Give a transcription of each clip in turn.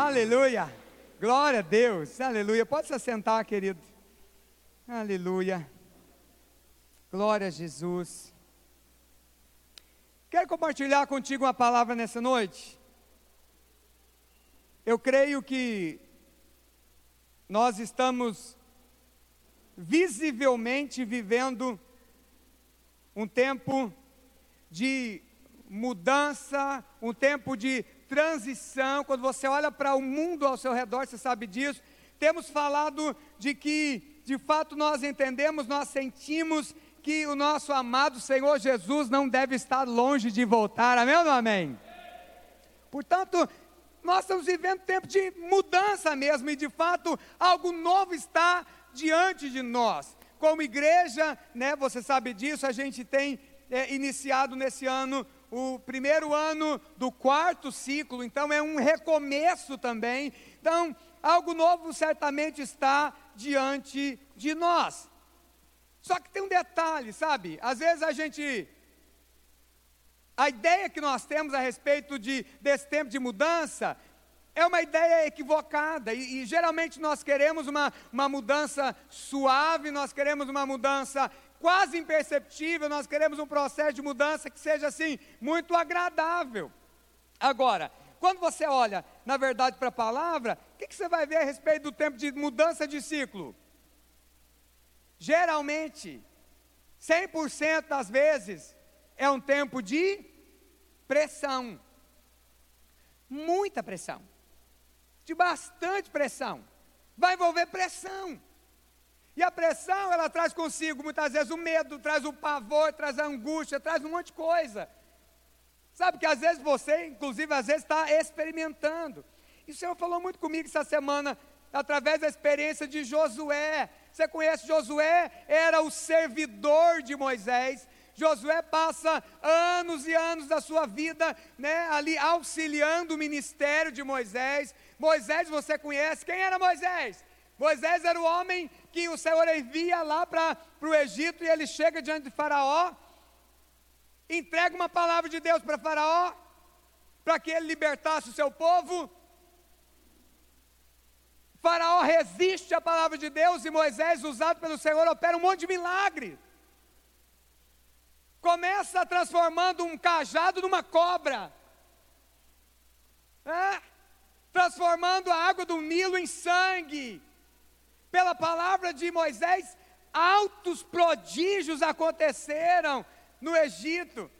Aleluia. Glória a Deus. Aleluia. Pode se assentar, querido. Aleluia. Glória a Jesus. Quero compartilhar contigo uma palavra nessa noite. Eu creio que nós estamos visivelmente vivendo um tempo de mudança, um tempo de transição. Quando você olha para o mundo ao seu redor, você sabe disso. Temos falado de que, de fato, nós entendemos, nós sentimos que o nosso amado Senhor Jesus não deve estar longe de voltar. Amém ou não amém? Portanto, nós estamos vivendo tempo de mudança mesmo, e de fato, algo novo está diante de nós. Como igreja, né, você sabe disso, a gente tem é, iniciado nesse ano o primeiro ano do quarto ciclo, então é um recomeço também. Então, algo novo certamente está diante de nós. Só que tem um detalhe, sabe? Às vezes a gente. A ideia que nós temos a respeito de, desse tempo de mudança é uma ideia equivocada, e, e, geralmente nós queremos uma, uma mudança suave, nós queremos uma mudança quase imperceptível, nós queremos um processo de mudança que seja assim, muito agradável. Agora, quando você olha, na verdade, para a palavra, o que, que você vai ver a respeito do tempo de mudança de ciclo? Geralmente, 100% das vezes, é um tempo de pressão. Muita pressão. De bastante pressão. Vai envolver pressão. E a pressão, ela traz consigo muitas vezes o medo, traz o pavor, traz a angústia, traz um monte de coisa. Sabe que às vezes você, inclusive, às vezes está experimentando. E o Senhor falou muito comigo essa semana, através da experiência de Josué. Você conhece Josué? Era o servidor de Moisés. Josué passa anos e anos da sua vida, né, ali auxiliando o ministério de Moisés. Moisés, você conhece? Quem era Moisés? Moisés era o homem que o Senhor envia lá para o Egito e ele chega diante de Faraó, entrega uma palavra de Deus para Faraó, para que ele libertasse o seu povo. Faraó resiste à palavra de Deus e Moisés, usado pelo Senhor, opera um monte de milagre. Começa transformando um cajado numa cobra. É? Transformando a água do Nilo em sangue pela palavra de Moisés, altos prodígios aconteceram no Egito.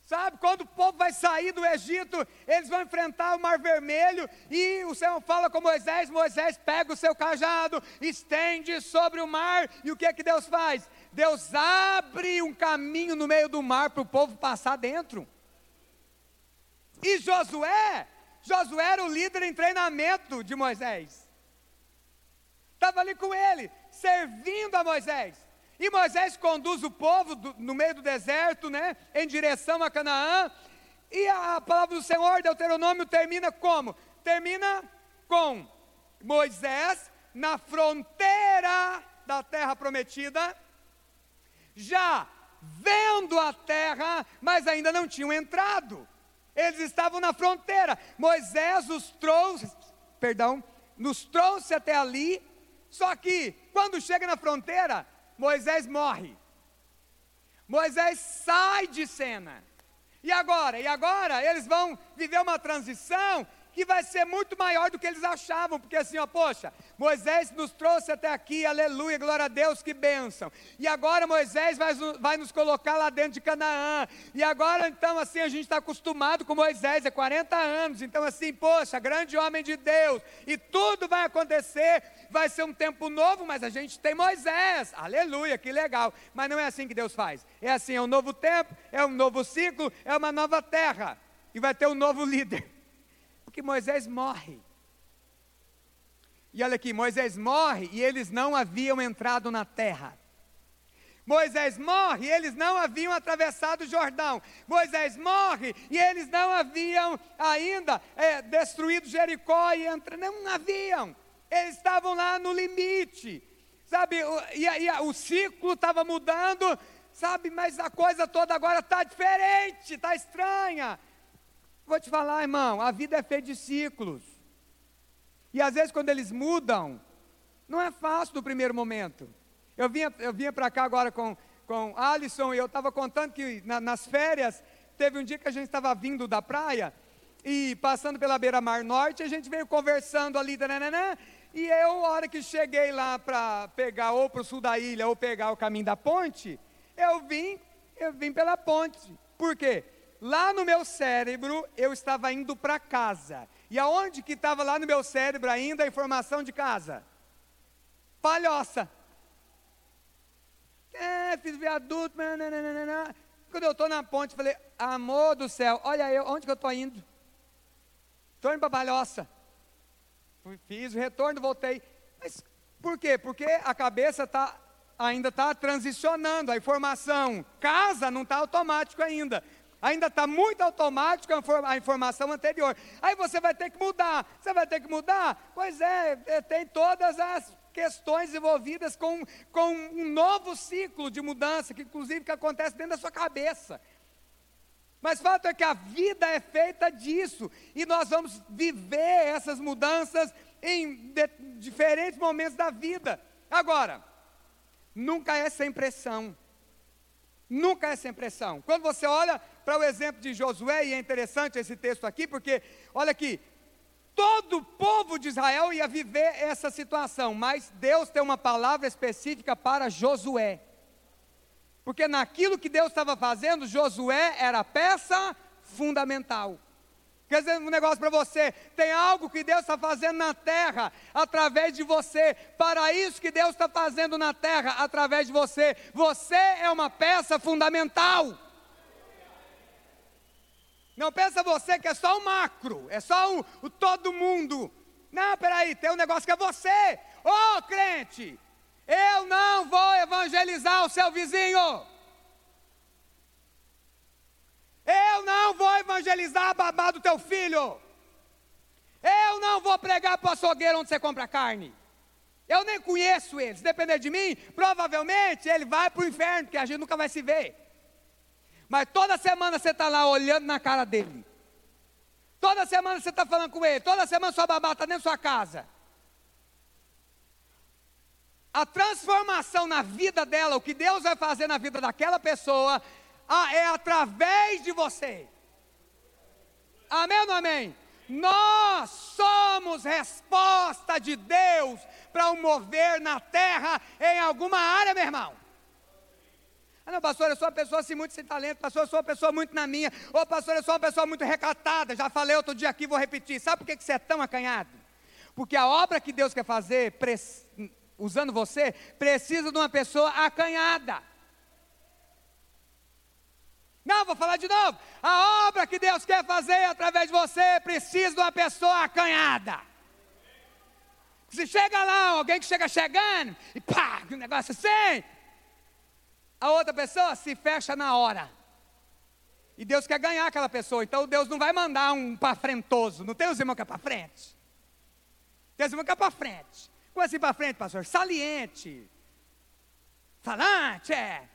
Sabe, quando o povo vai sair do Egito, eles vão enfrentar o Mar Vermelho e o Senhor fala com Moisés: Moisés pega o seu cajado, estende sobre o mar, e o que é que Deus faz? Deus abre um caminho no meio do mar para o povo passar dentro. E Josué, Josué era o líder em treinamento de Moisés estava ali com ele, servindo a Moisés. E Moisés conduz o povo do, no meio do deserto, né, em direção a Canaã. E a, palavra do Senhor, Deuteronômio, termina como? Termina com Moisés na fronteira da terra prometida, já vendo a terra, mas ainda não tinham entrado. Eles estavam na fronteira. Moisés os trouxe, perdão, nos trouxe até ali só que, quando chega na fronteira, Moisés morre. Moisés sai de cena. E agora? E agora eles vão viver uma transição que vai ser muito maior do que eles achavam, porque assim, ó, poxa, Moisés nos trouxe até aqui, aleluia, glória a Deus, que bênção. E agora Moisés vai, vai nos colocar lá dentro de Canaã. E agora, então, assim, a gente está acostumado com Moisés, é 40 anos, então, assim, poxa, grande homem de Deus, e tudo vai acontecer, vai ser um tempo novo, mas a gente tem Moisés, aleluia, que legal. Mas não é assim que Deus faz, é assim, é um novo tempo, é um novo ciclo, é uma nova terra, e vai ter um novo líder que Moisés morre. E olha aqui, Moisés morre e eles não haviam entrado na terra. Moisés morre e eles não haviam atravessado o Jordão. Moisés morre e eles não haviam ainda é, destruído Jericó e entra, não haviam. Eles estavam lá no limite, sabe? E, e o ciclo estava mudando, sabe? Mas a coisa toda agora está diferente, está estranha. Vou te falar, irmão, a vida é feita de ciclos. E às vezes quando eles mudam, não é fácil no primeiro momento. Eu vinha, eu vinha para cá agora com, com Alisson e eu estava contando que na, nas férias, teve um dia que a gente estava vindo da praia e passando pela beira-mar norte, a gente veio conversando ali, dananana, e eu, a hora que cheguei lá para pegar ou para o sul da ilha ou pegar o caminho da ponte, eu vim, eu vim pela ponte. Por quê? Lá no meu cérebro eu estava indo para casa. E aonde que estava lá no meu cérebro ainda a informação de casa? Palhoça. É, fiz viaduto, nananana. Quando eu estou na ponte, falei, amor do céu, olha eu, onde que eu estou indo? Estou indo para Palhoça. Fiz o retorno, voltei. Mas por quê? Porque a cabeça tá, ainda está transicionando, a informação casa não está automático ainda. Ainda está muito automático a informação anterior. Aí você vai ter que mudar. Você vai ter que mudar? Pois é, é tem todas as questões envolvidas com, com um novo ciclo de mudança, que inclusive que acontece dentro da sua cabeça. Mas fato é que a vida é feita disso, e nós vamos viver essas mudanças em de, diferentes momentos da vida. Agora, nunca é sem pressão. Nunca é sem pressão. Quando você olha para o exemplo de Josué, e é interessante esse texto aqui, porque, olha aqui, todo o povo de Israel ia viver essa situação, mas Deus tem uma palavra específica para Josué. Porque naquilo que Deus estava fazendo, Josué era peça fundamental. Quer dizer, um negócio para você: tem algo que Deus está fazendo na terra através de você. Para isso que Deus está fazendo na terra através de você. Você é uma peça fundamental. Não pensa você que é só o macro, é só o, todo mundo. Não, peraí, tem um negócio que é você. Ô oh, crente, eu não vou evangelizar o seu vizinho. Eu não vou evangelizar a babá do teu filho. Eu não vou pregar para o açougueiro onde você compra carne. Eu nem conheço ele. Se depender de mim, provavelmente ele vai para o inferno, porque a gente nunca vai se ver. Mas toda semana você está lá olhando na cara dele. Toda semana você está falando com ele. Toda semana sua babá está dentro da sua casa. A transformação na vida dela, o que Deus vai fazer na vida daquela pessoa, é através de você. Amém ou amém? Nós somos resposta de Deus para um mover na terra em alguma área, meu irmão. Ah, não, pastor, eu sou uma pessoa assim muito sem talento, pastor, eu sou uma pessoa muito na minha, ou pastor, eu sou uma pessoa muito recatada, já falei outro dia aqui, vou repetir. Sabe por que você é tão acanhado? Porque a obra que Deus quer fazer, usando você, precisa de uma pessoa acanhada. Não, vou falar de novo. A obra que Deus quer fazer através de você precisa de uma pessoa acanhada. Se chega lá, alguém que chega chegando, e pá, um negócio assim, a outra pessoa se fecha na hora. E Deus quer ganhar aquela pessoa, então Deus não vai mandar um para frentoso. Não tem os irmãos que é para frente. Tem os irmãos que é para frente. Como assim para frente, pastor? Saliente. Falante, é.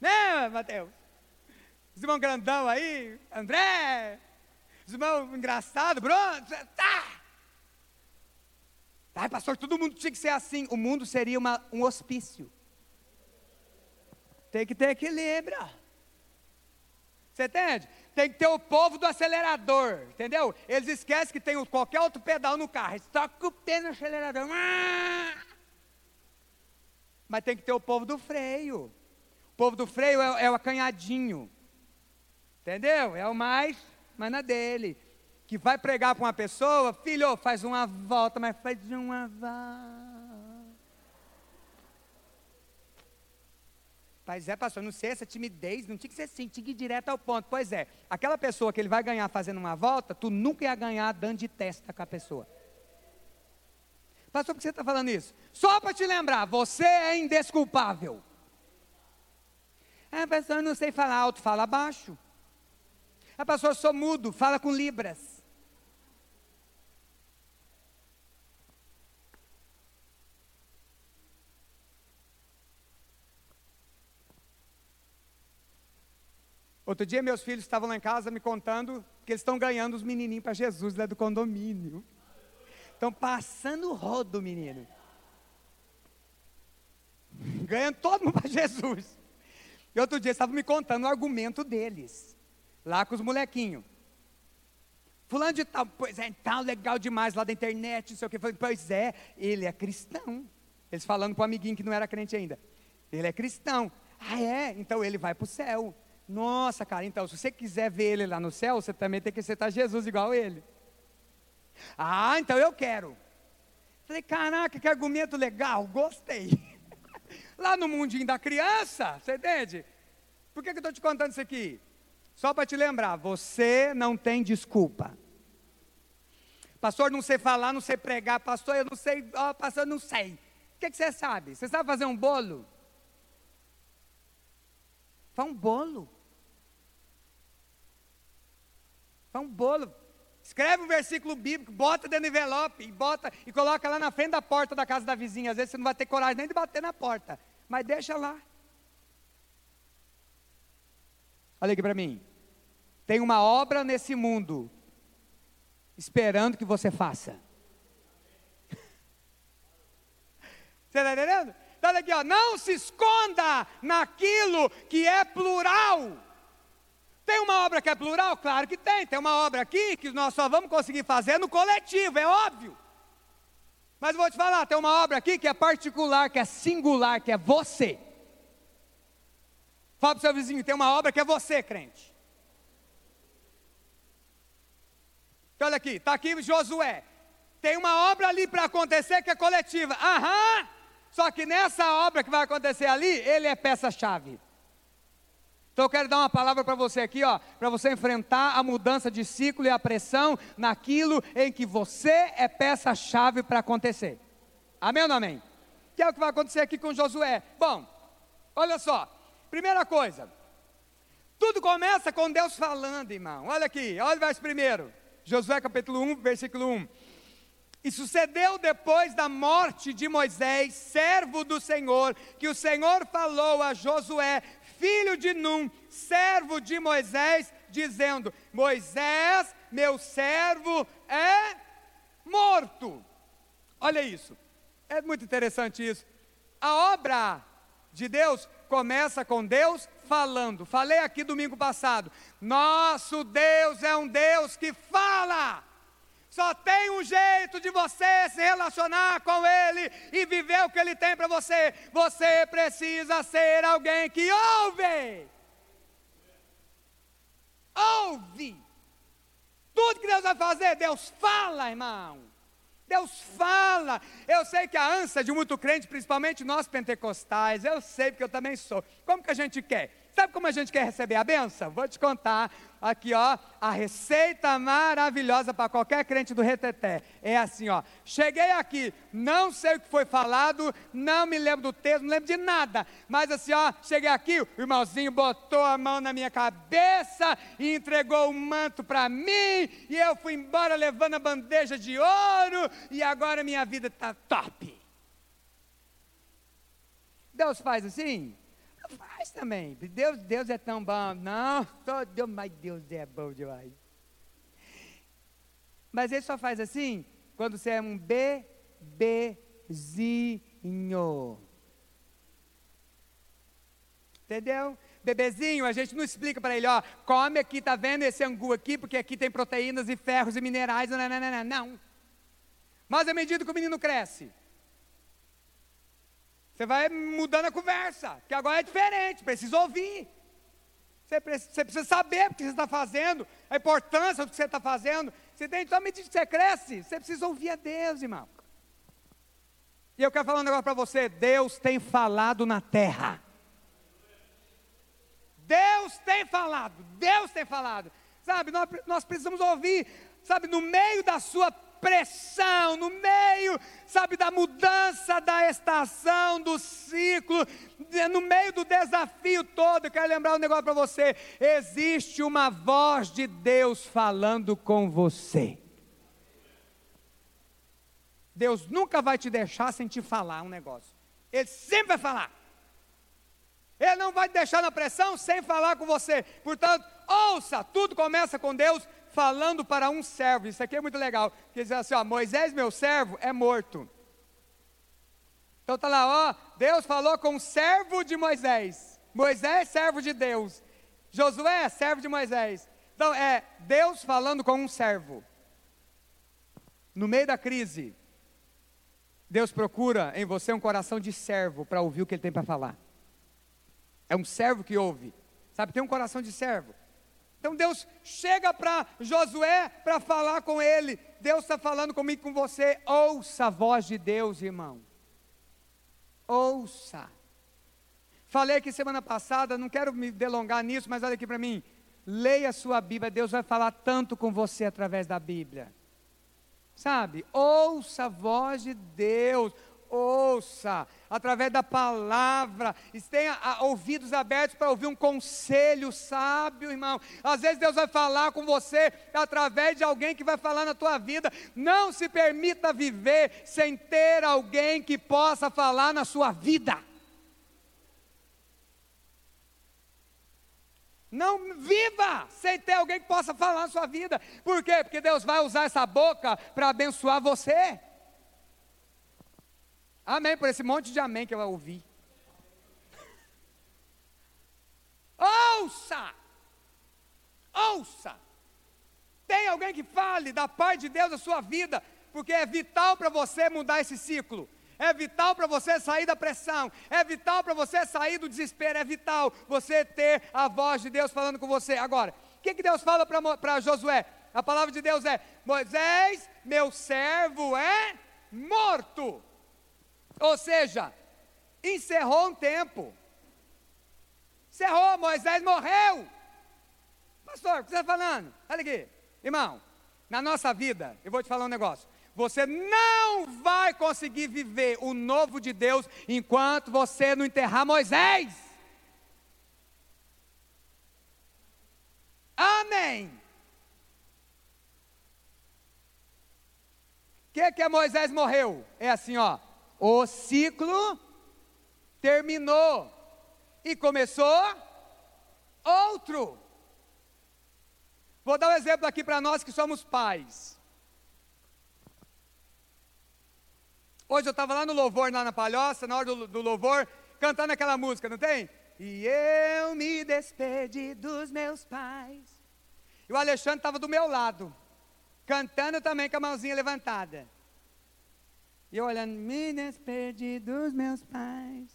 Né, Mateus? Os irmãos grandão aí, André, os irmãos engraçados, Bruno, tá. Ai, pastor, todo mundo tinha que ser assim. O mundo seria uma, um hospício. Tem que ter equilíbrio. Você entende? Tem que ter o povo do acelerador, entendeu? Eles esquecem que tem qualquer outro pedal no carro. Eles tocam o pé no acelerador. Mas tem que ter o povo do freio povo do freio é, é o acanhadinho. Entendeu? É o mais, mas na dele. Que vai pregar para uma pessoa, filho, faz uma volta, mas faz uma volta. Mas é, pastor, não sei essa timidez, não tinha que ser assim, tinha que ir direto ao ponto. Pois é, aquela pessoa que ele vai ganhar fazendo uma volta, tu nunca ia ganhar dando de testa com a pessoa. Pastor, por que você está falando isso? Só para te lembrar, você é indesculpável. Ah, pastor, eu não sei falar alto, fala baixo. Ah, pastor, eu sou mudo, fala com libras. Outro dia meus filhos estavam lá em casa me contando que eles estão ganhando os menininhos para Jesus lá do condomínio. Estão passando o rodo, menino. Ganhando todo mundo para Jesus. E outro dia estavam me contando o argumento deles, lá com os molequinhos. Fulano de tal, pois é, tal, legal demais lá da internet, não sei o que. Pois é, ele é cristão. Eles falando para o amiguinho que não era crente ainda. Ele é cristão. Ah, é? Então ele vai para o céu. Nossa, cara, então se você quiser ver ele lá no céu, você também tem que aceitar Jesus igual ele. Ah, então eu quero. Falei, caraca, que argumento legal, gostei. Lá no mundinho da criança, você entende? Por que, que eu estou te contando isso aqui? Só para te lembrar, você não tem desculpa. Pastor, não sei falar, não sei pregar. Pastor, eu não sei. Oh, pastor, eu não sei. O que, que você sabe? Você sabe fazer um bolo? Faz um bolo. Faz um bolo. Escreve um versículo bíblico, bota dentro do envelope e bota e coloca lá na frente da porta da casa da vizinha. Às vezes você não vai ter coragem nem de bater na porta, mas deixa lá. Olha aqui para mim. Tem uma obra nesse mundo esperando que você faça. Você está entendendo? Então, olha aqui, ó, não se esconda naquilo que é plural. Tem uma obra que é plural? Claro que tem. Tem uma obra aqui que nós só vamos conseguir fazer no coletivo, é óbvio. Mas vou te falar, tem uma obra aqui que é particular, que é singular, que é você. Fala para o seu vizinho, tem uma obra que é você, crente. Então, olha aqui, está aqui Josué. Tem uma obra ali para acontecer que é coletiva. Aham! Só que nessa obra que vai acontecer ali, ele é peça-chave. Então eu quero dar uma palavra para você aqui, ó, para você enfrentar a mudança de ciclo e a pressão naquilo em que você é peça-chave para acontecer. Amém ou não amém? Que é o que vai acontecer aqui com Josué. Bom, olha só. Primeira coisa. Tudo começa com Deus falando, irmão. Olha aqui, olha o verso primeiro. Josué capítulo 1, versículo 1. E sucedeu depois da morte de Moisés, servo do Senhor, que o Senhor falou a Josué, filho de Num, servo de Moisés, dizendo: Moisés, meu servo, é morto. Olha isso, é muito interessante isso. A obra de Deus começa com Deus falando. Falei aqui domingo passado. Nosso Deus é um Deus que fala. Só tem um jeito de você se relacionar com Ele e viver o que Ele tem para você. Você precisa ser alguém que ouve. Ouve. Tudo que Deus vai fazer, Deus fala, irmão. Deus fala. Eu sei que a ânsia de muito crente, principalmente nós pentecostais, eu sei porque eu também sou. Como que a gente quer? Sabe como a gente quer receber a benção? Vou te contar aqui, ó, a receita maravilhosa para qualquer crente do reteté. É assim, ó. Cheguei aqui, não sei o que foi falado, não me lembro do texto, não lembro de nada. Mas assim, ó, cheguei aqui, o irmãozinho botou a mão na minha cabeça e entregou o um manto para mim, e eu fui embora levando a bandeja de ouro, e agora minha vida está top. Deus faz assim? Faz também. Deus, Deus é tão bom. Não, todo, mas Deus é bom demais. Mas ele só faz assim quando você é um bebezinho. Entendeu? Bebezinho, a gente não explica para ele, ó, come aqui, tá vendo esse angu aqui, porque aqui tem proteínas e ferros e minerais, não, não, não, não. não. Mas à medida que o menino cresce, você vai mudando a conversa, que agora é diferente, precisa ouvir. Você precisa, saber o que você está fazendo, a importância do que você está fazendo. Você tem, então, medida que você cresce, você precisa ouvir a Deus, irmão. E eu quero falar um negócio para você: Deus tem falado na terra. Deus tem falado, Deus tem falado. Sabe, nós, nós precisamos ouvir, sabe, no meio da sua pressão, no meio, sabe, da mudança da estação, do ciclo, no meio do desafio todo, eu quero lembrar um negócio para você: existe uma voz de Deus falando com você. Deus nunca vai te deixar sem te falar um negócio. Ele sempre vai falar. Ele não vai te deixar na pressão sem falar com você. Portanto, ouça, tudo começa com Deus falando para um servo. Isso aqui é muito legal. Porque diz assim: ó, Moisés, meu servo, é morto. Então está lá, ó, Deus falou com o servo de Moisés. Moisés, servo de Deus. Josué, servo de Moisés. Então é Deus falando com um servo. No meio da crise, Deus procura em você um coração de servo para ouvir o que ele tem para falar. É um servo que ouve. Sabe, tem um coração de servo. Então Deus chega para Josué para falar com ele. Deus está falando comigo com você. Ouça a voz de Deus, irmão. Ouça. Falei aqui semana passada, não quero me delongar nisso, mas olha aqui para mim. Leia a sua Bíblia, Deus vai falar tanto com você através da Bíblia. Sabe? Ouça a voz de Deus ouça, através da palavra, tenha ouvidos abertos para ouvir um conselho sábio, irmão. Às vezes Deus vai falar com você através de alguém que vai falar na tua vida. Não se permita viver sem ter alguém que possa falar na sua vida. Não viva sem ter alguém que possa falar na sua vida. Por quê? Porque Deus vai usar essa boca para abençoar você. Amém, por esse monte de amém que eu ouvi. Ouça! Ouça! Tem alguém que fale da paz de Deus na sua vida, porque é vital para você mudar esse ciclo. É vital para você sair da pressão, é vital para você sair do desespero, é vital você ter a voz de Deus falando com você. Agora, o que, que Deus fala para Josué? A palavra de Deus é: Moisés, meu servo é morto. Ou seja, encerrou um tempo. Encerrou, Moisés morreu. Pastor, o que você está falando? Olha aqui, irmão, na nossa vida, eu vou te falar um negócio. Você não vai conseguir viver o novo de Deus enquanto você não enterrar Moisés. Amém. O que, que é Moisés morreu? É assim, ó. O ciclo terminou e começou outro. Vou dar um exemplo aqui para nós que somos pais. Hoje eu estava lá no louvor, lá na palhoça, na hora do, do louvor, cantando aquela música, não tem? E eu me despedi dos meus pais. E o Alexandre estava do meu lado, cantando também com a mãozinha levantada. E eu olhando, me despedi dos meus pais.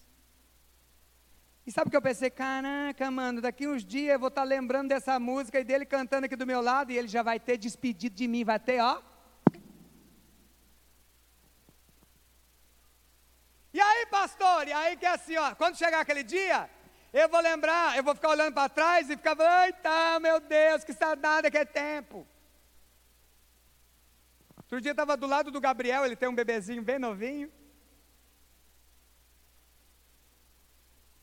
E sabe o que eu pensei? Caraca, mano, daqui uns dias eu vou estar tá lembrando dessa música e dele cantando aqui do meu lado e ele já vai ter despedido de mim, vai ter, ó. E aí, pastor, e aí que é assim, ó, quando chegar aquele dia, eu vou lembrar, eu vou ficar olhando para trás e ficar, eita, meu Deus, que saudade que é tempo. Outro dia estava do lado do Gabriel, ele tem um bebezinho bem novinho.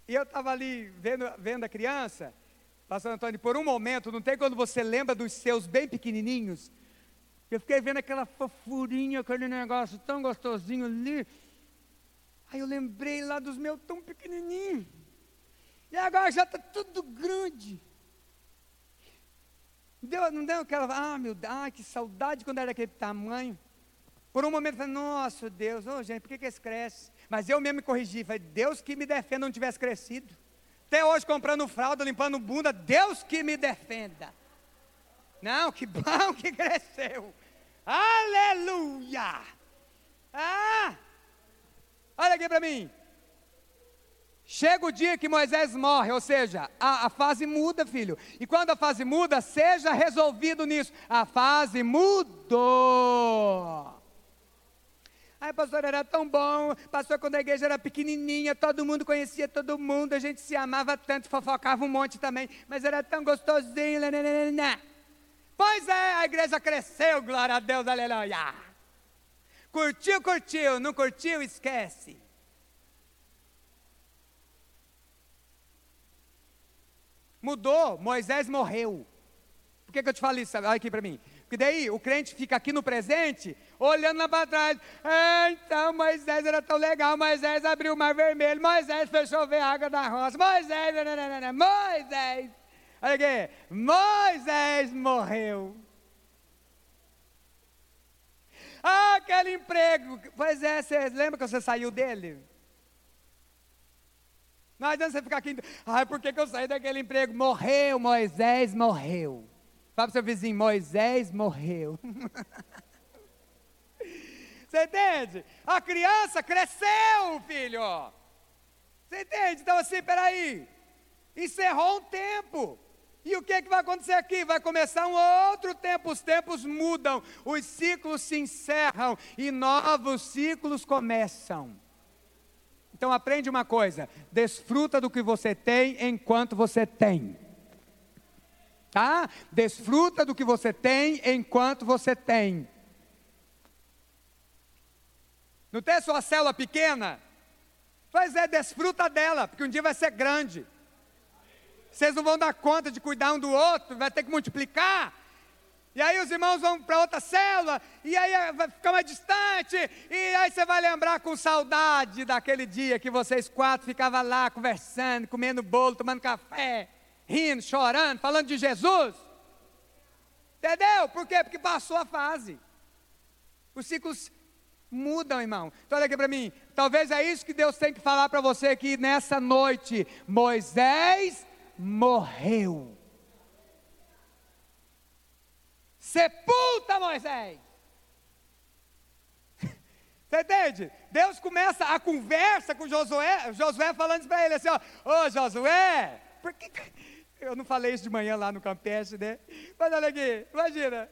E eu estava ali vendo, vendo a criança, pastor Antônio, por um momento, não tem quando você lembra dos seus bem pequenininhos? Eu fiquei vendo aquela fofurinha, aquele negócio tão gostosinho ali. Aí eu lembrei lá dos meus tão pequenininhos. E agora já está tudo grande. Deu, não deu aquela, ah, meu Deus, ah, que saudade quando era daquele tamanho. Por um momento eu falei, nossa Deus, oh, gente, por que, que esse cresce? Mas eu mesmo me corrigi, falei, Deus que me defenda não tivesse crescido. Até hoje comprando fralda, limpando bunda, Deus que me defenda. Não, que bom que cresceu. Aleluia! Ah! Olha aqui para mim. Chega o dia que Moisés morre, ou seja, a, a, fase muda, filho. E quando a fase muda, seja resolvido nisso. A fase mudou. Ai, pastor, era tão bom. Pastor, quando a igreja era pequenininha, todo mundo conhecia todo mundo, a gente se amava tanto, fofocava um monte também, mas era tão gostosinho. Nananana. Pois é, a igreja cresceu, glória a Deus, aleluia. Curtiu, curtiu, não curtiu, esquece. Mudou, Moisés morreu. Por que, que eu te falo isso? Olha aqui para mim. Porque daí o crente fica aqui no presente, olhando lá para trás. Ah, então Moisés era tão legal. Moisés abriu o mar vermelho. Moisés fez chover a água da roça. Moisés, nananana, Moisés. Olha aqui. Moisés morreu. Ah, aquele emprego. Pois é, você lembra que você saiu dele? Não adianta você ficar aqui. Ai, por que, que eu saí daquele emprego? Morreu, Moisés morreu. Fala para seu vizinho: Moisés morreu. Você entende? A criança cresceu, filho. Você entende? Então, assim, peraí. Encerrou um tempo. E o que, é que vai acontecer aqui? Vai começar um outro tempo. Os tempos mudam, os ciclos se encerram e novos ciclos começam. Então aprende uma coisa: desfruta do que você tem enquanto você tem tá? Desfruta do que você tem enquanto você tem. Não tem sua célula pequena? Pois é, desfruta dela, porque um dia vai ser grande. Vocês não vão dar conta de cuidar um do outro, vai ter que multiplicar. E aí os irmãos vão para outra célula, e aí vai ficar mais distante, e aí você vai lembrar com saudade daquele dia que vocês quatro ficavam lá conversando, comendo bolo, tomando café rindo, chorando, falando de Jesus. Entendeu? Por quê? Porque passou a fase. Os ciclos mudam, irmão. Então olha aqui para mim. Talvez é isso que Deus tem que falar para você aqui nessa noite. Moisés morreu. Sepulta Moisés. Você entende? Deus começa a conversa com Josué, Josué falando para ele assim: ó, ô Josué, por que, eu não falei isso de manhã lá no campestre, né? Mas olha aqui, imagina.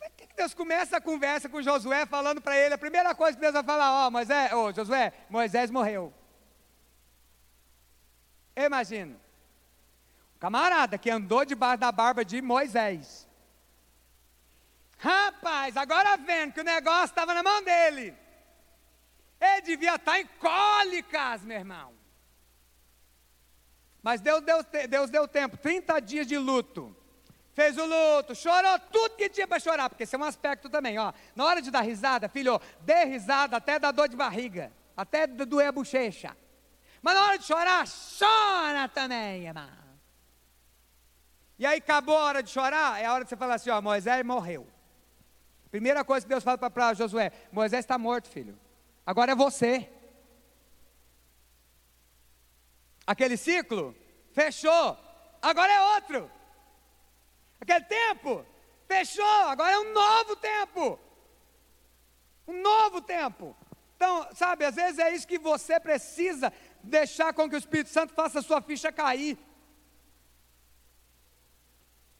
Por que Deus começa a conversa com Josué falando para ele? A primeira coisa que Deus vai falar, ó, Moisés, ô Josué, Moisés morreu. Imagina. Um camarada que andou debaixo da barba de Moisés. Rapaz, agora vendo que o negócio estava na mão dele. Ele devia estar em cólicas, meu irmão. Mas Deus, Deus, Deus deu tempo 30 dias de luto. Fez o luto, chorou tudo que tinha para chorar, porque esse é um aspecto também, ó. Na hora de dar risada, filho, dê risada até dar dor de barriga, até doer a bochecha. Mas na hora de chorar, chora também, irmão. E aí acabou a hora de chorar, é a hora de você falar assim, ó, Moisés morreu. Primeira coisa que Deus fala para Josué, Moisés está morto, filho. Agora é você. Aquele ciclo fechou, agora é outro. Aquele tempo fechou, agora é um novo tempo. Um novo tempo. Então, sabe, às vezes é isso que você precisa deixar com que o Espírito Santo faça a sua ficha cair.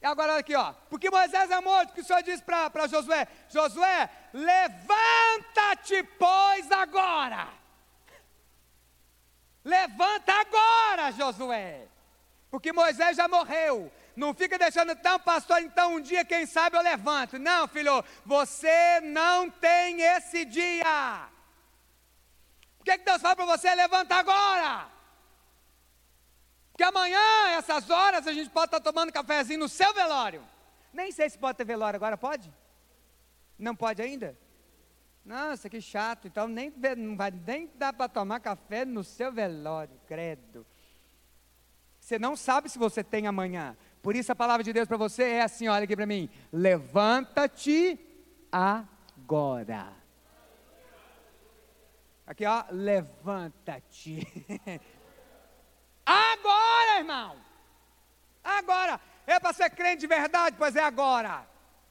Agora aqui, ó. Porque Moisés é morto, que o Senhor diz para Josué: Josué, levanta-te, pois, agora. Levanta agora, Josué. Porque Moisés já morreu. Não fica deixando, então, pastor, então um dia, quem sabe, eu levanto. Não, filho, você não tem esse dia. O que, é que Deus fala para você? Levanta agora. Porque amanhã, essas horas, a gente pode estar tomando cafezinho no seu velório. Nem sei se pode ter velório agora, pode? Não pode ainda? Nossa, que chato. Então nem, não vai nem dar para tomar café no seu velório, credo. Você não sabe se você tem amanhã. Por isso a palavra de Deus para você é assim, olha aqui para mim. Levanta-te agora. Aqui, ó, levanta-te. agora, irmão. Agora. É para ser crente de verdade? Pois é agora.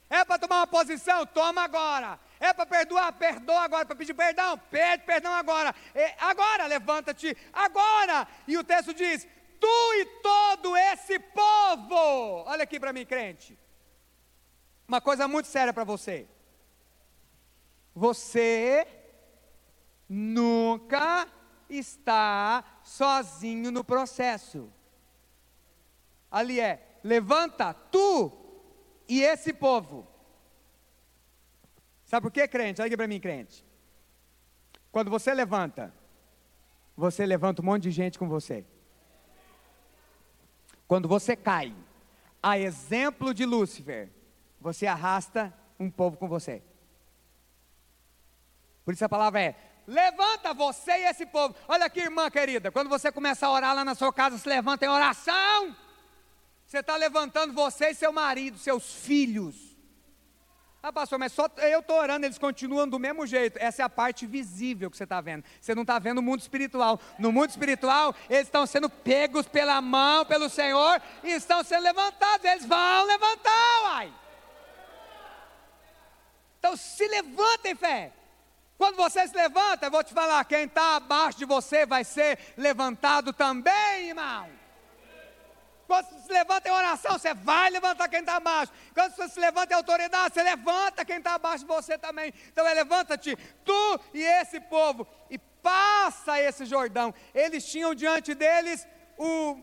É para tomar uma posição? Toma agora. É para perdoar? Perdoa agora. Para pedir perdão? Pede perdão agora. É, agora, levanta-te. Agora. E o texto diz: Tu e todo esse povo. Olha aqui para mim, crente. Uma coisa muito séria para você. Você nunca está sozinho no processo. Ali é: levanta tu e esse povo. Sabe por quê, crente? Olha aqui para mim, crente. Quando você levanta, você levanta um monte de gente com você. Quando você cai, a exemplo de Lúcifer, você arrasta um povo com você. Por isso a palavra é: levanta você e esse povo. Olha aqui, irmã querida, quando você começa a orar lá na sua casa, se levanta em oração. Você está levantando você e seu marido, seus filhos. Ah, pastor, mas só eu estou orando, eles continuam do mesmo jeito. Essa é a parte visível que você está vendo. Você não está vendo o mundo espiritual. No mundo espiritual, eles estão sendo pegos pela mão, pelo Senhor, e estão sendo levantados. Eles vão levantar, uai. Então se levanta em fé. Quando você se levanta, eu vou te falar: quem está abaixo de você vai ser levantado também, irmão. Quando você se levanta em oração, você vai levantar quem está abaixo. Quando você se levanta em autoridade, você levanta quem está abaixo de você também. Então é levanta-te, tu e esse povo, e passa esse Jordão. Eles tinham diante deles o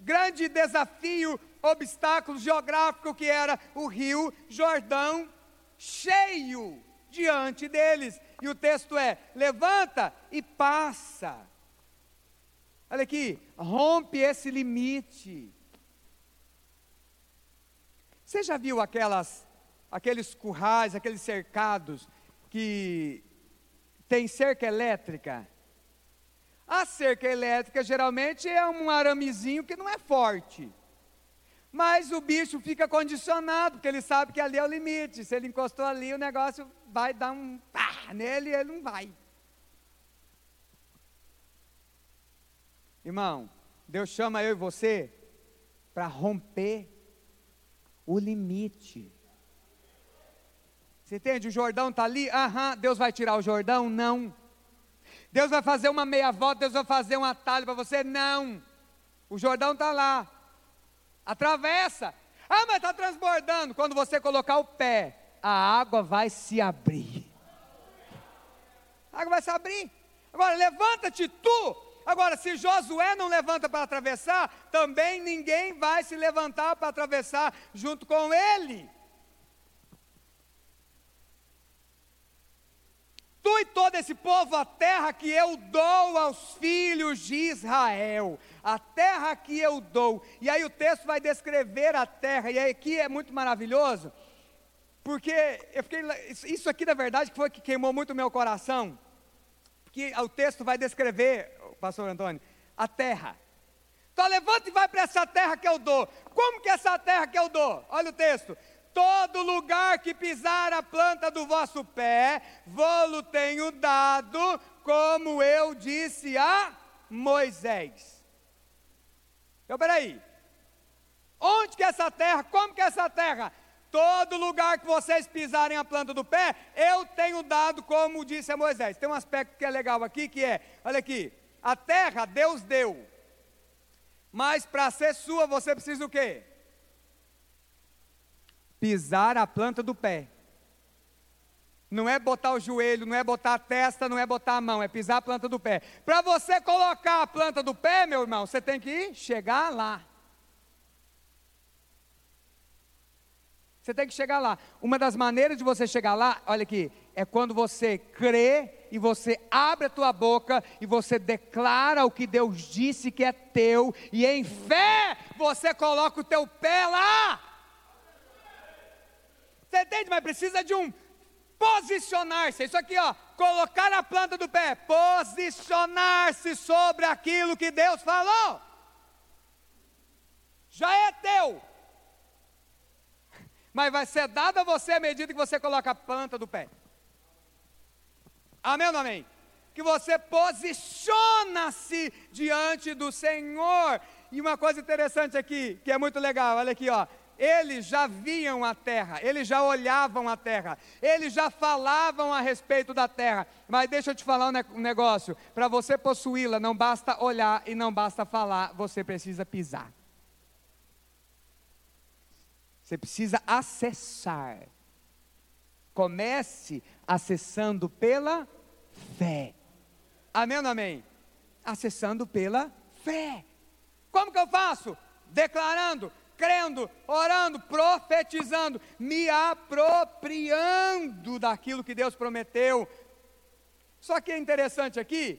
grande desafio, obstáculo geográfico que era o rio Jordão cheio diante deles. E o texto é: levanta e passa. Olha aqui, rompe esse limite. Você já viu aquelas, aqueles currais, aqueles cercados que tem cerca elétrica? A cerca elétrica geralmente é um aramezinho que não é forte. Mas o bicho fica condicionado, porque ele sabe que ali é o limite. Se ele encostou ali, o negócio vai dar um pá nele e ele não vai. Irmão, Deus chama eu e você para romper o limite. Você entende? O Jordão está ali, aham, Deus vai tirar o Jordão? Não. Deus vai fazer uma meia volta, Deus vai fazer um atalho para você? Não. O Jordão está lá. Atravessa. Ah, mas está transbordando. Quando você colocar o pé, a água vai se abrir. A água vai se abrir. Agora, levanta-te tu Agora, se Josué não levanta para atravessar, também ninguém vai se levantar para atravessar junto com ele. Tu e todo esse povo, a terra que eu dou aos filhos de Israel, a terra que eu dou. E aí o texto vai descrever a terra, e aqui é muito maravilhoso, porque eu fiquei, isso aqui na verdade foi que queimou muito o meu coração, porque o texto vai descrever pastor Antônio? A terra. Então levanta e vai para essa terra que eu dou. Como que é essa terra que eu dou? Olha o texto. Todo lugar que pisar a planta do vosso pé, vou-lo tenho dado, como eu disse a Moisés. Então, peraí. Onde que é essa terra? Como que é essa terra? Todo lugar que vocês pisarem a planta do pé, eu tenho dado, como disse a Moisés. Tem um aspecto que é legal aqui, que é, olha aqui, a terra Deus deu. Mas para ser sua, você precisa o quê? Pisar a planta do pé. Não é botar o joelho, não é botar a testa, não é botar a mão, é pisar a planta do pé. Para você colocar a planta do pé, meu irmão, você tem que chegar lá. Você tem que chegar lá. Uma das maneiras de você chegar lá, olha aqui, é quando você crê e você abre a tua boca e você declara o que Deus disse que é teu, e em fé você coloca o teu pé lá. Você entende? Mas precisa de um posicionar-se. Isso aqui, ó, colocar a planta do pé, posicionar-se sobre aquilo que Deus falou. Já é teu. Mas vai ser dado a você à medida que você coloca a planta do pé. Amém ou não amém? Que você posiciona-se diante do Senhor. E uma coisa interessante aqui, que é muito legal, olha aqui, ó. Eles já viam a terra, eles já olhavam a terra, eles já falavam a respeito da terra. Mas deixa eu te falar um negócio: para você possuí-la, não basta olhar e não basta falar, você precisa pisar. Você precisa acessar. Comece acessando pela fé. Amém ou amém? Acessando pela fé. Como que eu faço? Declarando, crendo, orando, profetizando, me apropriando daquilo que Deus prometeu. Só que é interessante aqui,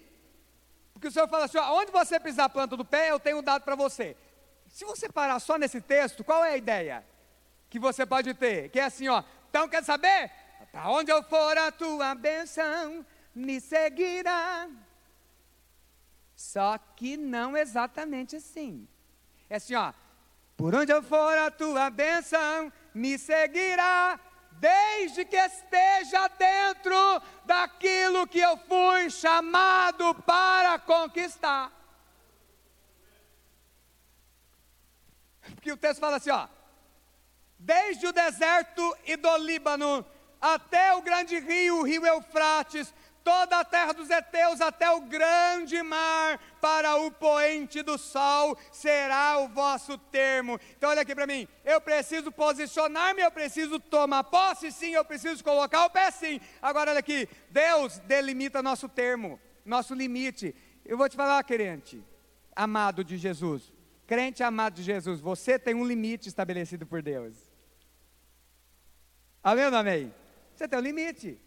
porque o Senhor fala assim: ó, onde você pisar a planta do pé, eu tenho dado para você. Se você parar só nesse texto, qual é a ideia? que você pode ter, que é assim, ó. Então quer saber? Para onde eu for a tua bênção me seguirá. Só que não exatamente assim. É assim, ó. Por onde eu for a tua bênção me seguirá, desde que esteja dentro daquilo que eu fui chamado para conquistar. Porque o texto fala assim, ó. Desde o deserto e do Líbano até o grande rio, o rio Eufrates, toda a terra dos heteus até o grande mar, para o poente do sol será o vosso termo. Então olha aqui para mim, eu preciso posicionar-me, eu preciso tomar posse sim, eu preciso colocar o pé sim. Agora olha aqui, Deus delimita nosso termo, nosso limite. Eu vou te falar, querente, amado de Jesus, crente amado de Jesus, você tem um limite estabelecido por Deus. Amém ou não amém? Você tem um limite.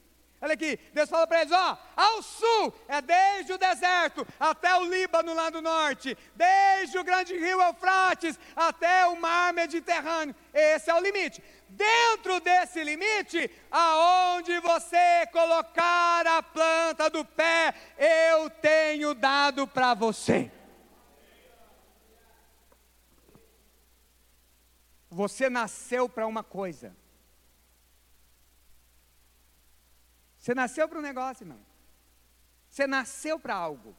Olha aqui, Deus fala para eles: ó, ao sul é desde o deserto até o Líbano lá do norte, desde o grande rio Eufrates até o mar Mediterrâneo. Esse é o limite. Dentro desse limite, aonde você colocar a planta do pé, eu tenho dado para você. Você nasceu para uma coisa. Você nasceu para um negócio, irmão. Você nasceu para algo.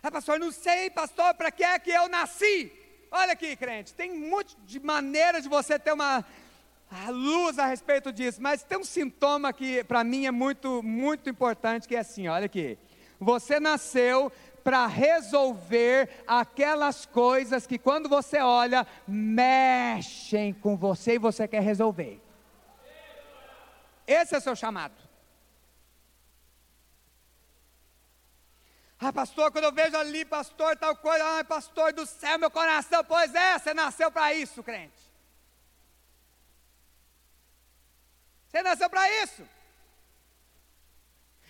Ah, pastor, não sei, pastor, para que é que eu nasci? Olha aqui, crente, tem um monte de maneiras de você ter uma luz a respeito disso, mas tem um sintoma que para mim é muito, muito importante, que é assim, olha aqui. Você nasceu para resolver aquelas coisas que quando você olha, mexem com você e você quer resolver. Esse é o seu chamado. Ah, pastor, quando eu vejo ali, pastor, tal coisa, ah, pastor do céu, meu coração, pois é, você nasceu para isso, crente. Você nasceu para isso.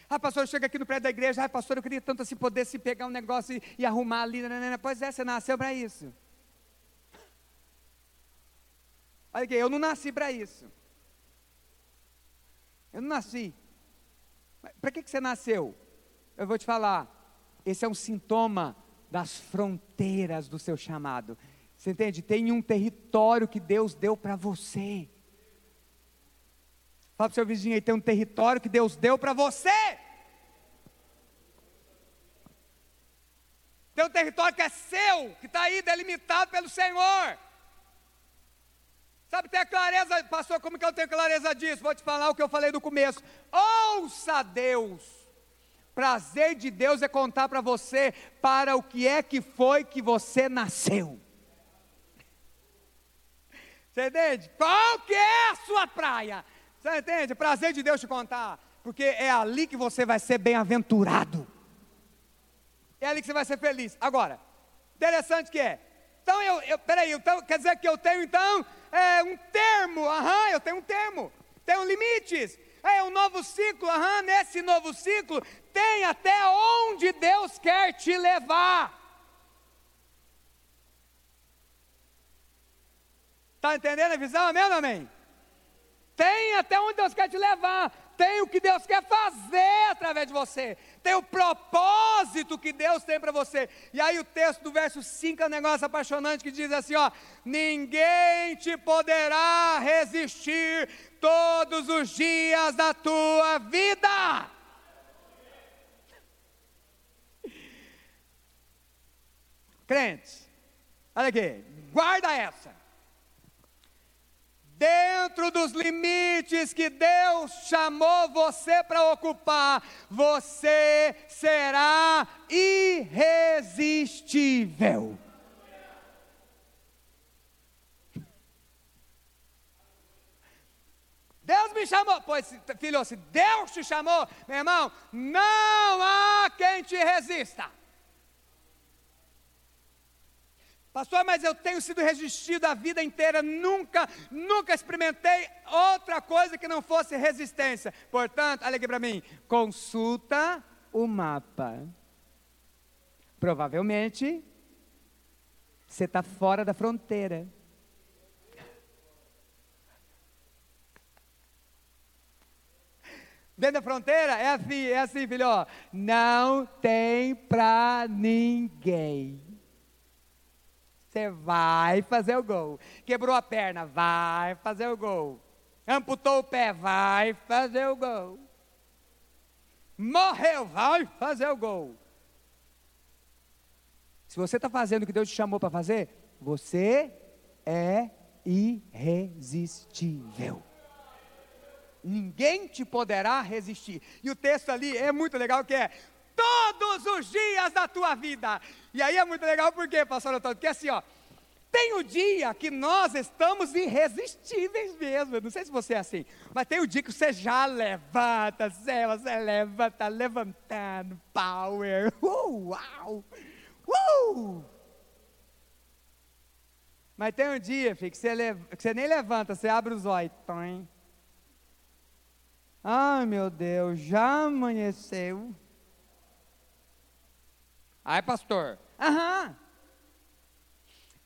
Ah, pastor, chega aqui no prédio da igreja, ah, pastor, eu queria tanto se poder se pegar um negócio e, e arrumar ali, né, né, né. pois é, você nasceu para isso. Olha aqui, eu não nasci para isso. Eu não nasci. Para que, que você nasceu? Eu vou te falar. Esse é um sintoma das fronteiras do seu chamado. Você entende? Tem um território que Deus deu para você. Fala para o seu vizinho aí, tem um território que Deus deu para você. Tem um território que é seu, que está aí delimitado pelo Senhor. Sabe, tem a clareza, pastor, como que eu tenho clareza disso? Vou te falar o que eu falei no começo. Ouça Deus. Prazer de Deus é contar para você para o que é que foi que você nasceu. Você entende? Qual que é a sua praia? Você entende? Prazer de Deus te contar, porque é ali que você vai ser bem-aventurado. É ali que você vai ser feliz. Agora, interessante que é. Então eu, eu peraí, então, quer dizer que eu tenho então é, um termo, aham, eu tenho um termo, tenho limites. É um novo ciclo, aham, nesse novo ciclo tem até onde Deus quer te levar. Está entendendo a visão? Amém ou amém? Tem até onde Deus quer te levar. Tem o que Deus quer fazer através de você. Tem o propósito que Deus tem para você. E aí o texto do verso 5 é um negócio apaixonante que diz assim: ó, ninguém te poderá resistir todos os dias da tua vida. Crente, olha aqui, guarda essa. Dentro dos limites que Deus chamou você para ocupar, você será irresistível. Deus me chamou, pois filho, se Deus te chamou, meu irmão, não há quem te resista. Pastor, mas eu tenho sido resistido a vida inteira, nunca, nunca experimentei outra coisa que não fosse resistência. Portanto, olha aqui para mim, consulta o mapa. Provavelmente, você está fora da fronteira. Dentro da fronteira é assim, é assim, filho. Ó. Não tem para ninguém. Você vai fazer o gol. Quebrou a perna, vai fazer o gol. Amputou o pé, vai fazer o gol. Morreu, vai fazer o gol. Se você está fazendo o que Deus te chamou para fazer, você é irresistível. Ninguém te poderá resistir. E o texto ali é muito legal que é todos os dias da tua vida. E aí é muito legal porque, pastor Antônio, porque assim, ó, tem o dia que nós estamos irresistíveis mesmo. Eu não sei se você é assim, mas tem o dia que você já levanta, você, você levanta, levantando, power. Uh, uau! Uh! Mas tem um dia, filho, que você, que você nem levanta, você abre os olhos. Ai, meu Deus, já amanheceu. Ai, pastor. Aham.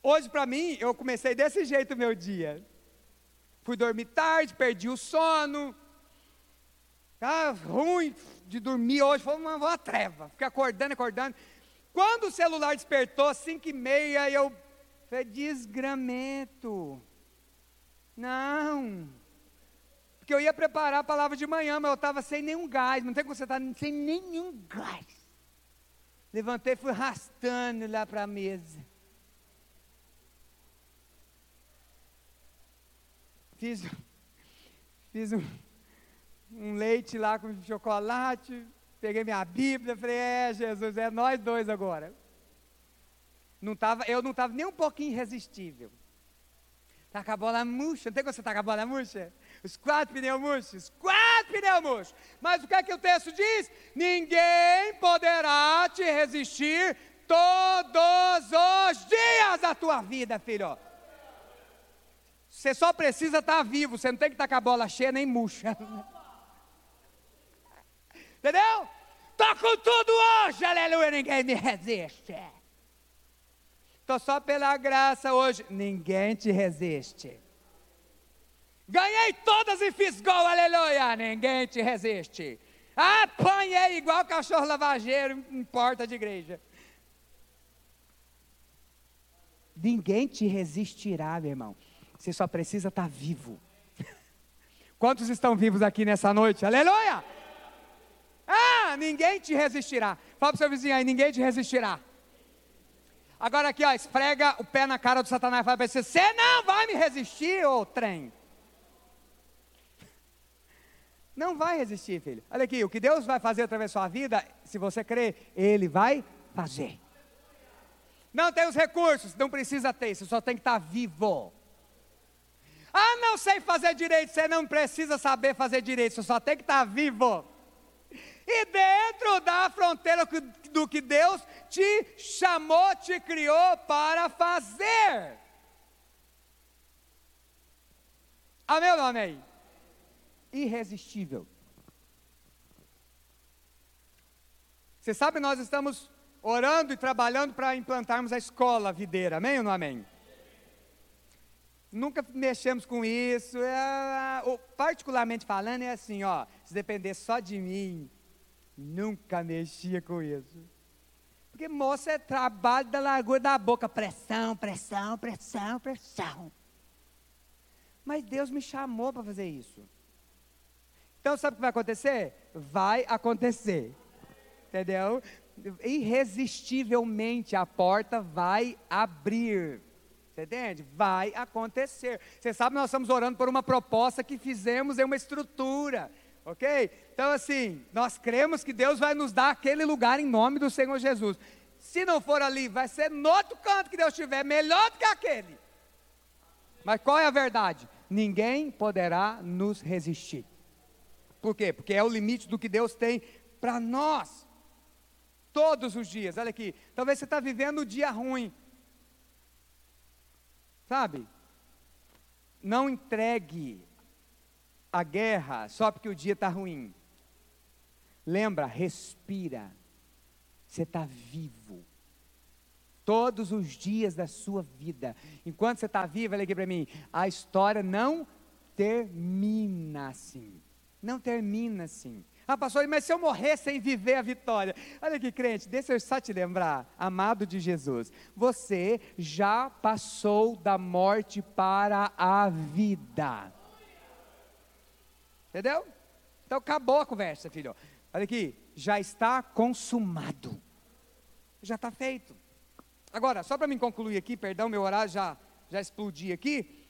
Hoje, para mim, eu comecei desse jeito o meu dia. Fui dormir tarde, perdi o sono. Tá ruim de dormir hoje, foi uma, uma treva. Fiquei acordando, acordando. Quando o celular despertou, 5 e meia, eu falei, desgramento. Não. Porque eu ia preparar a palavra de manhã, mas eu estava sem nenhum gás. Não tem como você estar tá sem nenhum gás. Levantei e fui arrastando lá para a mesa. Fiz, fiz um, um leite lá com chocolate, peguei minha Bíblia, falei, é Jesus, é nós dois agora. Não tava, eu não estava nem um pouquinho irresistível. Tá com a bola murcha, não tem como você tá com a bola murcha? Os quatro pneus murchos, quatro pneus murchos. Mas o que é que o texto diz? Ninguém poderá te resistir todos os dias da tua vida, filho. Você só precisa estar tá vivo, você não tem que estar com a bola cheia nem murcha. Entendeu? Estou com tudo hoje, aleluia, ninguém me resiste. Estou só pela graça hoje, ninguém te resiste. Ganhei todas e fiz gol, aleluia, ninguém te resiste. Apanhei igual cachorro lavageiro em porta de igreja. Ninguém te resistirá, meu irmão. Você só precisa estar tá vivo. Quantos estão vivos aqui nessa noite? Aleluia! Ah, ninguém te resistirá. Fala para o seu vizinho aí, ninguém te resistirá. Agora aqui, ó, esfrega o pé na cara do Satanás e fala para você: você não vai me resistir, ô trem. Não vai resistir, filho. Olha aqui, o que Deus vai fazer através da sua vida, se você crer, Ele vai fazer. Não tem os recursos, não precisa ter, você só tem que estar vivo. Ah, não sei fazer direito, você não precisa saber fazer direito, você só tem que estar vivo e dentro da fronteira do que Deus te chamou, te criou para fazer. Amém ou não amém? Irresistível. Você sabe, nós estamos orando e trabalhando para implantarmos a escola videira, amém ou não amém? Nunca mexemos com isso, é, particularmente falando, é assim, ó, se depender só de mim, Nunca mexia com isso. Porque moça é trabalho da largura da boca, pressão, pressão, pressão, pressão. Mas Deus me chamou para fazer isso. Então sabe o que vai acontecer? Vai acontecer. Entendeu? Irresistivelmente a porta vai abrir. Você entende? Vai acontecer. Você sabe, nós estamos orando por uma proposta que fizemos em uma estrutura. Ok? Então, assim, nós cremos que Deus vai nos dar aquele lugar em nome do Senhor Jesus. Se não for ali, vai ser no outro canto que Deus tiver, melhor do que aquele. Mas qual é a verdade? Ninguém poderá nos resistir. Por quê? Porque é o limite do que Deus tem para nós. Todos os dias. Olha aqui. Talvez você está vivendo um dia ruim. Sabe? Não entregue a guerra só porque o dia está ruim. Lembra, respira. Você está vivo. Todos os dias da sua vida. Enquanto você está vivo, olha aqui para mim. A história não termina assim. Não termina assim. Ah, pastor, mas se eu morrer sem viver a vitória? Olha aqui, crente, deixa eu só te lembrar, amado de Jesus, você já passou da morte para a vida. Entendeu? Então acabou a conversa, filho. Olha aqui, já está consumado. Já está feito. Agora, só para me concluir aqui, perdão, meu horário já, já explodi aqui.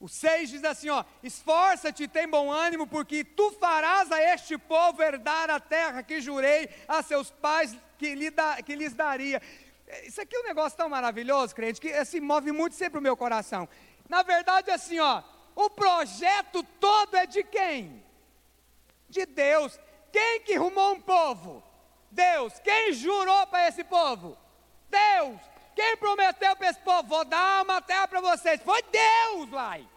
O 6 diz assim: ó, esforça-te e tem bom ânimo, porque tu farás a este povo herdar a terra que jurei a seus pais que, lhe da, que lhes daria. Isso aqui é um negócio tão maravilhoso, crente, que assim, move muito sempre o meu coração. Na verdade, assim, ó, o projeto todo é de quem? De Deus. Quem que rumou um povo? Deus. Quem jurou para esse povo? Deus. Quem prometeu para esse povo? Vou dar uma terra para vocês. Foi Deus, vai.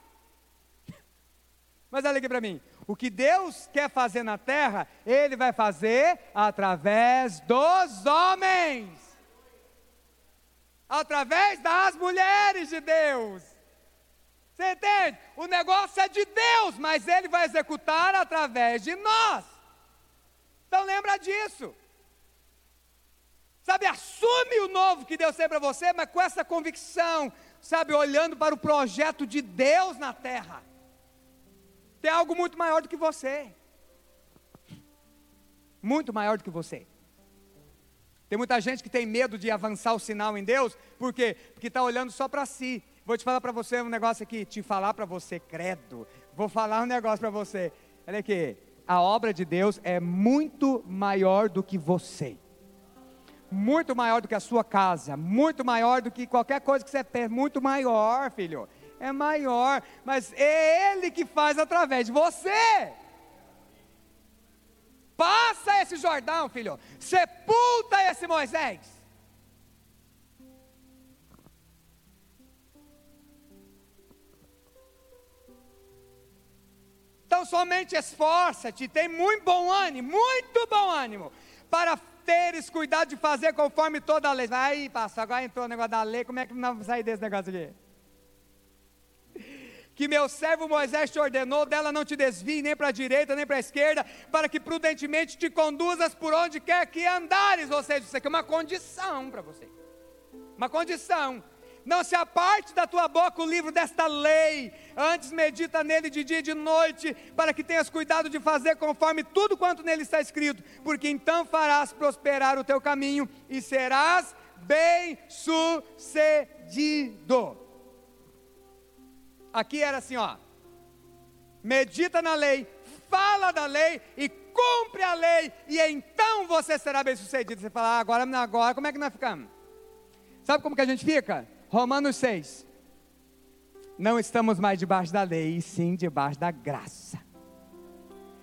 Mas olha aqui para mim. O que Deus quer fazer na terra, Ele vai fazer através dos homens. Através das mulheres de Deus. Você entende? O negócio é de Deus, mas Ele vai executar através de nós. Então lembra disso. Sabe, assume o novo que Deus tem para você, mas com essa convicção, sabe, olhando para o projeto de Deus na terra. Tem algo muito maior do que você. Muito maior do que você. Tem muita gente que tem medo de avançar o sinal em Deus, por quê? Porque está olhando só para si. Vou te falar para você um negócio aqui, te falar para você, credo. Vou falar um negócio para você. Olha aqui, a obra de Deus é muito maior do que você muito maior do que a sua casa, muito maior do que qualquer coisa que você pensa, muito maior, filho. É maior, mas é Ele que faz através de você. Passa esse Jordão, filho. Sepulta esse Moisés. Então somente esforça-te, tem muito bom ânimo, muito bom ânimo, para teres cuidado de fazer conforme toda a lei. Aí, pastor, agora entrou o negócio da lei, como é que não vamos sair desse negócio aqui? Que meu servo Moisés te ordenou, dela não te desvie nem para a direita nem para a esquerda, para que prudentemente te conduzas por onde quer que andares. Ou seja, isso aqui é uma condição para você. Uma condição não se aparte da tua boca o livro desta lei, antes medita nele de dia e de noite, para que tenhas cuidado de fazer conforme tudo quanto nele está escrito, porque então farás prosperar o teu caminho e serás bem-sucedido. Aqui era assim, ó. Medita na lei, fala da lei e cumpre a lei, e então você será bem-sucedido. Você fala, ah, agora, agora, como é que nós ficamos? Sabe como que a gente fica? Romanos 6. Não estamos mais debaixo da lei, e sim debaixo da graça.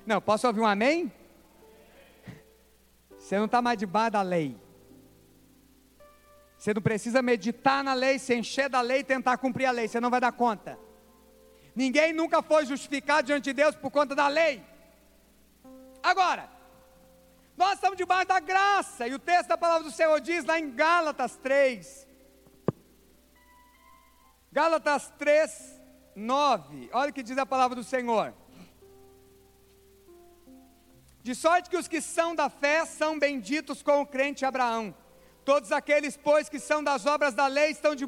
Não, posso ouvir um amém? Você não está mais debaixo da lei. Você não precisa meditar na lei, se encher da lei e tentar cumprir a lei, você não vai dar conta. Ninguém nunca foi justificado diante de Deus por conta da lei. Agora, nós estamos debaixo da graça, e o texto da palavra do Senhor diz lá em Gálatas 3, Gálatas 3, 9. Olha o que diz a palavra do Senhor. De sorte que os que são da fé são benditos com o crente Abraão. Todos aqueles, pois, que são das obras da lei estão debaixo